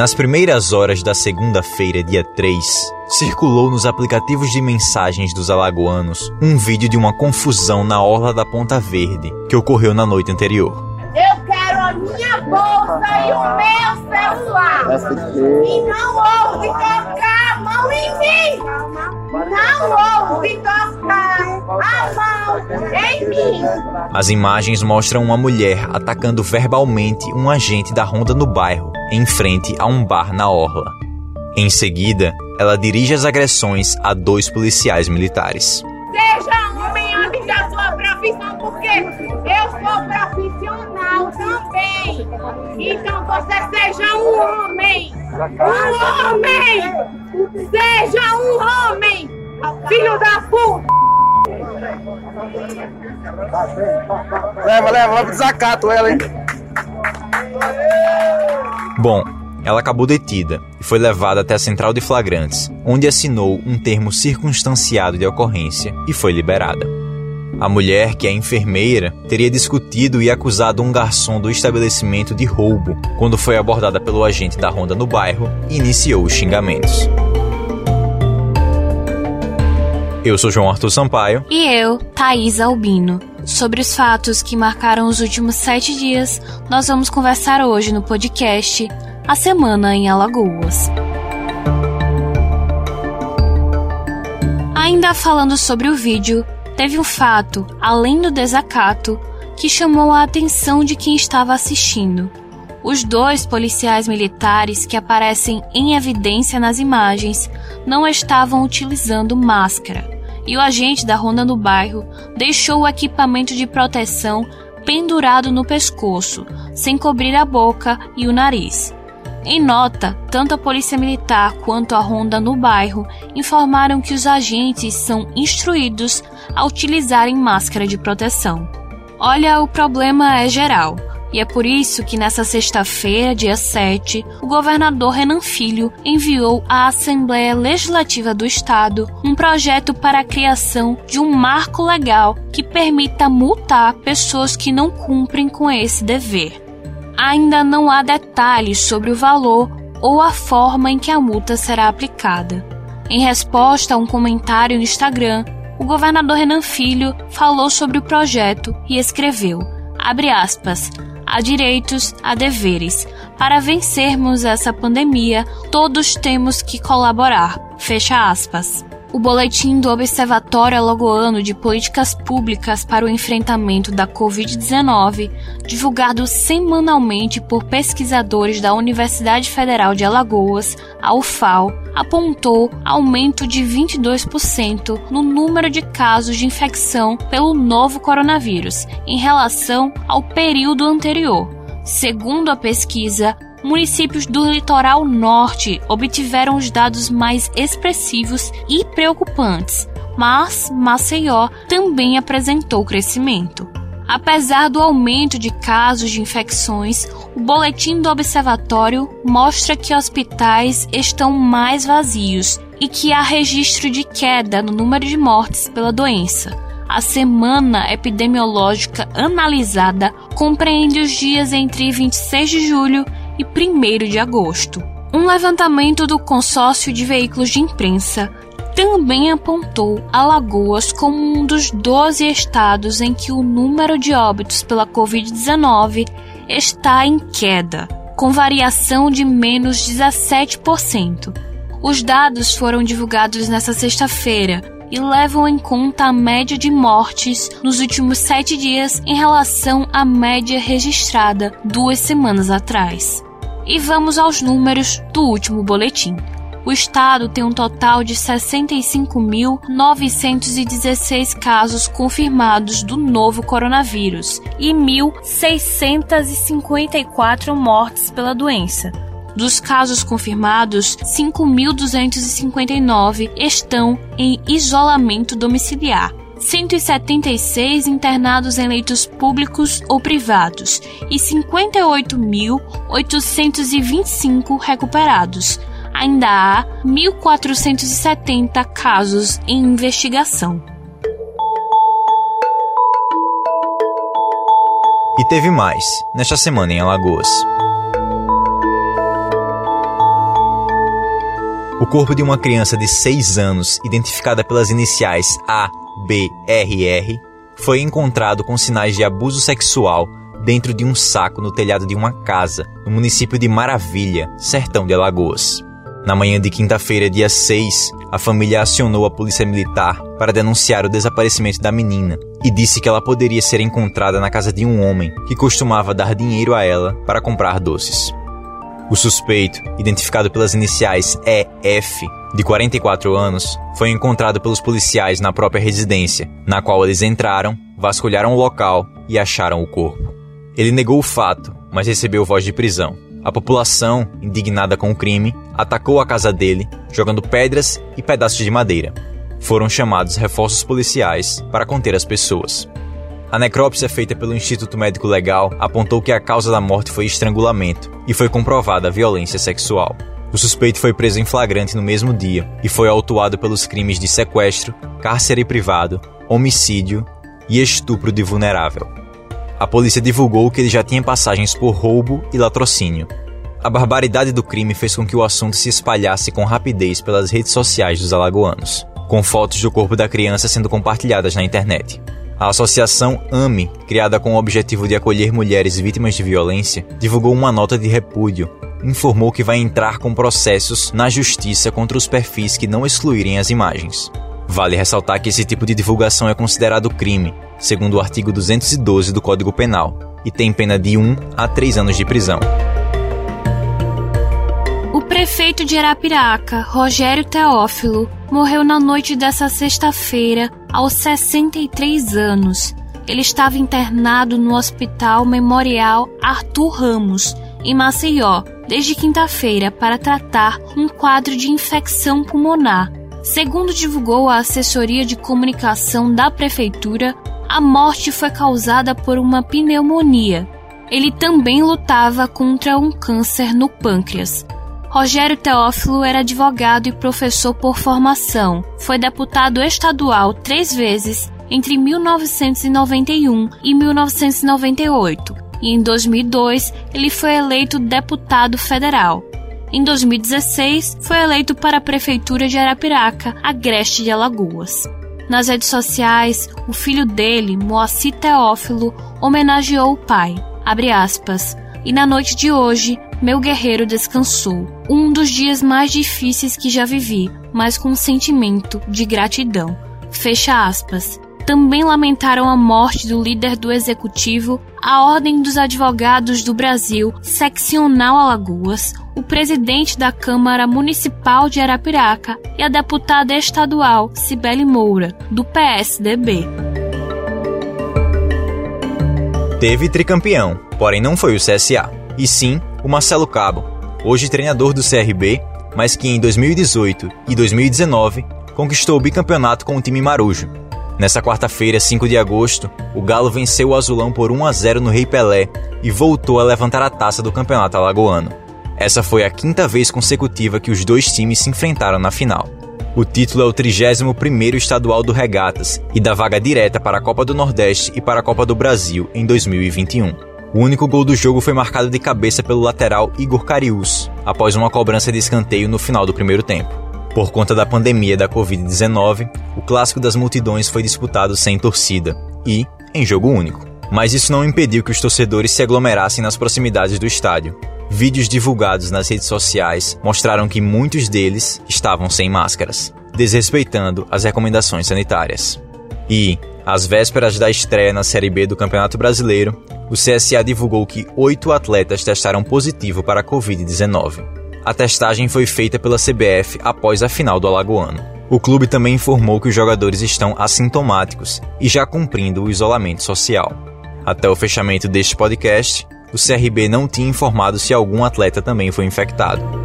Nas primeiras horas da segunda-feira, dia 3, circulou nos aplicativos de mensagens dos alagoanos um vídeo de uma confusão na orla da Ponta Verde que ocorreu na noite anterior. Eu quero a minha bolsa e o meu celular. E não houve tocar a mão em mim. Não houve tocar a mão em mim. As imagens mostram uma mulher atacando verbalmente um agente da ronda no bairro, em frente a um bar na orla. Em seguida, ela dirige as agressões a dois policiais militares. Seja homem, ame da sua profissão, porque eu sou profissional também. Então você seja um homem. Um homem! Seja um homem! Filho da puta! Leva, leva, leva desacato ela, hein? Bom, ela acabou detida e foi levada até a central de flagrantes, onde assinou um termo circunstanciado de ocorrência e foi liberada. A mulher, que é enfermeira, teria discutido e acusado um garçom do estabelecimento de roubo quando foi abordada pelo agente da ronda no bairro e iniciou os xingamentos. Eu sou João Arthur Sampaio. E eu, Thaís Albino. Sobre os fatos que marcaram os últimos sete dias, nós vamos conversar hoje no podcast A Semana em Alagoas. Ainda falando sobre o vídeo, teve um fato, além do desacato, que chamou a atenção de quem estava assistindo. Os dois policiais militares que aparecem em evidência nas imagens não estavam utilizando máscara, e o agente da ronda no bairro deixou o equipamento de proteção pendurado no pescoço, sem cobrir a boca e o nariz. Em nota, tanto a Polícia Militar quanto a Ronda no bairro informaram que os agentes são instruídos a utilizarem máscara de proteção. Olha, o problema é geral. E é por isso que nessa sexta-feira, dia 7, o governador Renan Filho enviou à Assembleia Legislativa do Estado um projeto para a criação de um marco legal que permita multar pessoas que não cumprem com esse dever. Ainda não há detalhes sobre o valor ou a forma em que a multa será aplicada. Em resposta a um comentário no Instagram, o governador Renan Filho falou sobre o projeto e escreveu, abre aspas, há direitos, há deveres. Para vencermos essa pandemia, todos temos que colaborar. Fecha aspas. O boletim do Observatório Alagoano de Políticas Públicas para o Enfrentamento da Covid-19, divulgado semanalmente por pesquisadores da Universidade Federal de Alagoas, a UFAL, apontou aumento de 22% no número de casos de infecção pelo novo coronavírus em relação ao período anterior. Segundo a pesquisa, municípios do litoral norte obtiveram os dados mais expressivos e preocupantes, mas Maceió também apresentou crescimento. Apesar do aumento de casos de infecções, o boletim do observatório mostra que hospitais estão mais vazios e que há registro de queda no número de mortes pela doença. A semana epidemiológica analisada compreende os dias entre 26 de julho e 1 de agosto. Um levantamento do consórcio de veículos de imprensa também apontou Alagoas como um dos 12 estados em que o número de óbitos pela Covid-19 está em queda, com variação de menos 17%. Os dados foram divulgados nesta sexta-feira e levam em conta a média de mortes nos últimos sete dias em relação à média registrada duas semanas atrás. E vamos aos números do último boletim. O estado tem um total de 65.916 casos confirmados do novo coronavírus e 1.654 mortes pela doença. Dos casos confirmados, 5.259 estão em isolamento domiciliar 176 internados em leitos públicos ou privados e 58.825 recuperados. Ainda há 1.470 casos em investigação. E teve mais, nesta semana em Alagoas. corpo de uma criança de 6 anos, identificada pelas iniciais ABRR, foi encontrado com sinais de abuso sexual dentro de um saco no telhado de uma casa, no município de Maravilha, sertão de Alagoas. Na manhã de quinta-feira, dia 6, a família acionou a polícia militar para denunciar o desaparecimento da menina e disse que ela poderia ser encontrada na casa de um homem que costumava dar dinheiro a ela para comprar doces. O suspeito, identificado pelas iniciais EF, de 44 anos, foi encontrado pelos policiais na própria residência, na qual eles entraram, vasculharam o local e acharam o corpo. Ele negou o fato, mas recebeu voz de prisão. A população, indignada com o crime, atacou a casa dele, jogando pedras e pedaços de madeira. Foram chamados reforços policiais para conter as pessoas. A necrópsia feita pelo Instituto Médico Legal apontou que a causa da morte foi estrangulamento e foi comprovada violência sexual. O suspeito foi preso em flagrante no mesmo dia e foi autuado pelos crimes de sequestro, cárcere privado, homicídio e estupro de vulnerável. A polícia divulgou que ele já tinha passagens por roubo e latrocínio. A barbaridade do crime fez com que o assunto se espalhasse com rapidez pelas redes sociais dos alagoanos, com fotos do corpo da criança sendo compartilhadas na internet. A associação AME, criada com o objetivo de acolher mulheres vítimas de violência, divulgou uma nota de repúdio. Informou que vai entrar com processos na justiça contra os perfis que não excluírem as imagens. Vale ressaltar que esse tipo de divulgação é considerado crime, segundo o artigo 212 do Código Penal, e tem pena de 1 a 3 anos de prisão. Prefeito de Arapiraca, Rogério Teófilo, morreu na noite dessa sexta-feira, aos 63 anos. Ele estava internado no Hospital Memorial Arthur Ramos, em Maceió, desde quinta-feira para tratar um quadro de infecção pulmonar. Segundo divulgou a assessoria de comunicação da prefeitura, a morte foi causada por uma pneumonia. Ele também lutava contra um câncer no pâncreas. Rogério Teófilo era advogado e professor por formação. Foi deputado estadual três vezes entre 1991 e 1998 e em 2002 ele foi eleito deputado federal. Em 2016, foi eleito para a Prefeitura de Arapiraca, agreste de Alagoas. Nas redes sociais, o filho dele, Moacir Teófilo, homenageou o pai. Aspas, e na noite de hoje, meu guerreiro descansou. Um dos dias mais difíceis que já vivi, mas com um sentimento de gratidão. Fecha aspas. Também lamentaram a morte do líder do executivo, a Ordem dos Advogados do Brasil, seccional Alagoas, o presidente da Câmara Municipal de Arapiraca e a deputada estadual Cibele Moura, do PSDB. Teve tricampeão, porém não foi o CSA, e sim o Marcelo Cabo, hoje treinador do CRB, mas que em 2018 e 2019 conquistou o bicampeonato com o time Marujo. Nessa quarta-feira, 5 de agosto, o Galo venceu o Azulão por 1 a 0 no Rei Pelé e voltou a levantar a taça do Campeonato Alagoano. Essa foi a quinta vez consecutiva que os dois times se enfrentaram na final. O título é o 31º estadual do Regatas e dá vaga direta para a Copa do Nordeste e para a Copa do Brasil em 2021. O único gol do jogo foi marcado de cabeça pelo lateral Igor Carius, após uma cobrança de escanteio no final do primeiro tempo. Por conta da pandemia da Covid-19, o clássico das multidões foi disputado sem torcida e em jogo único. Mas isso não impediu que os torcedores se aglomerassem nas proximidades do estádio. Vídeos divulgados nas redes sociais mostraram que muitos deles estavam sem máscaras, desrespeitando as recomendações sanitárias. E, às vésperas da estreia na Série B do Campeonato Brasileiro, o CSA divulgou que oito atletas testaram positivo para a Covid-19. A testagem foi feita pela CBF após a final do Alagoano. O clube também informou que os jogadores estão assintomáticos e já cumprindo o isolamento social. Até o fechamento deste podcast, o CRB não tinha informado se algum atleta também foi infectado.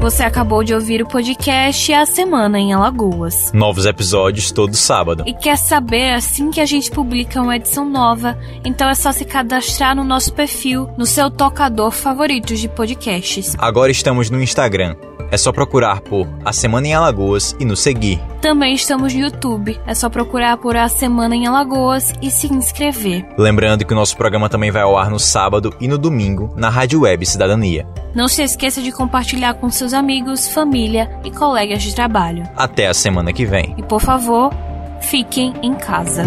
Você acabou de ouvir o podcast A Semana em Alagoas. Novos episódios todo sábado. E quer saber assim que a gente publica uma edição nova? Então é só se cadastrar no nosso perfil, no seu tocador favorito de podcasts. Agora estamos no Instagram. É só procurar por A Semana em Alagoas e nos seguir. Também estamos no YouTube. É só procurar por A Semana em Alagoas e se inscrever. Lembrando que o nosso programa também vai ao ar no sábado e no domingo na Rádio Web Cidadania. Não se esqueça de compartilhar com seus amigos, família e colegas de trabalho. Até a semana que vem. E por favor, fiquem em casa.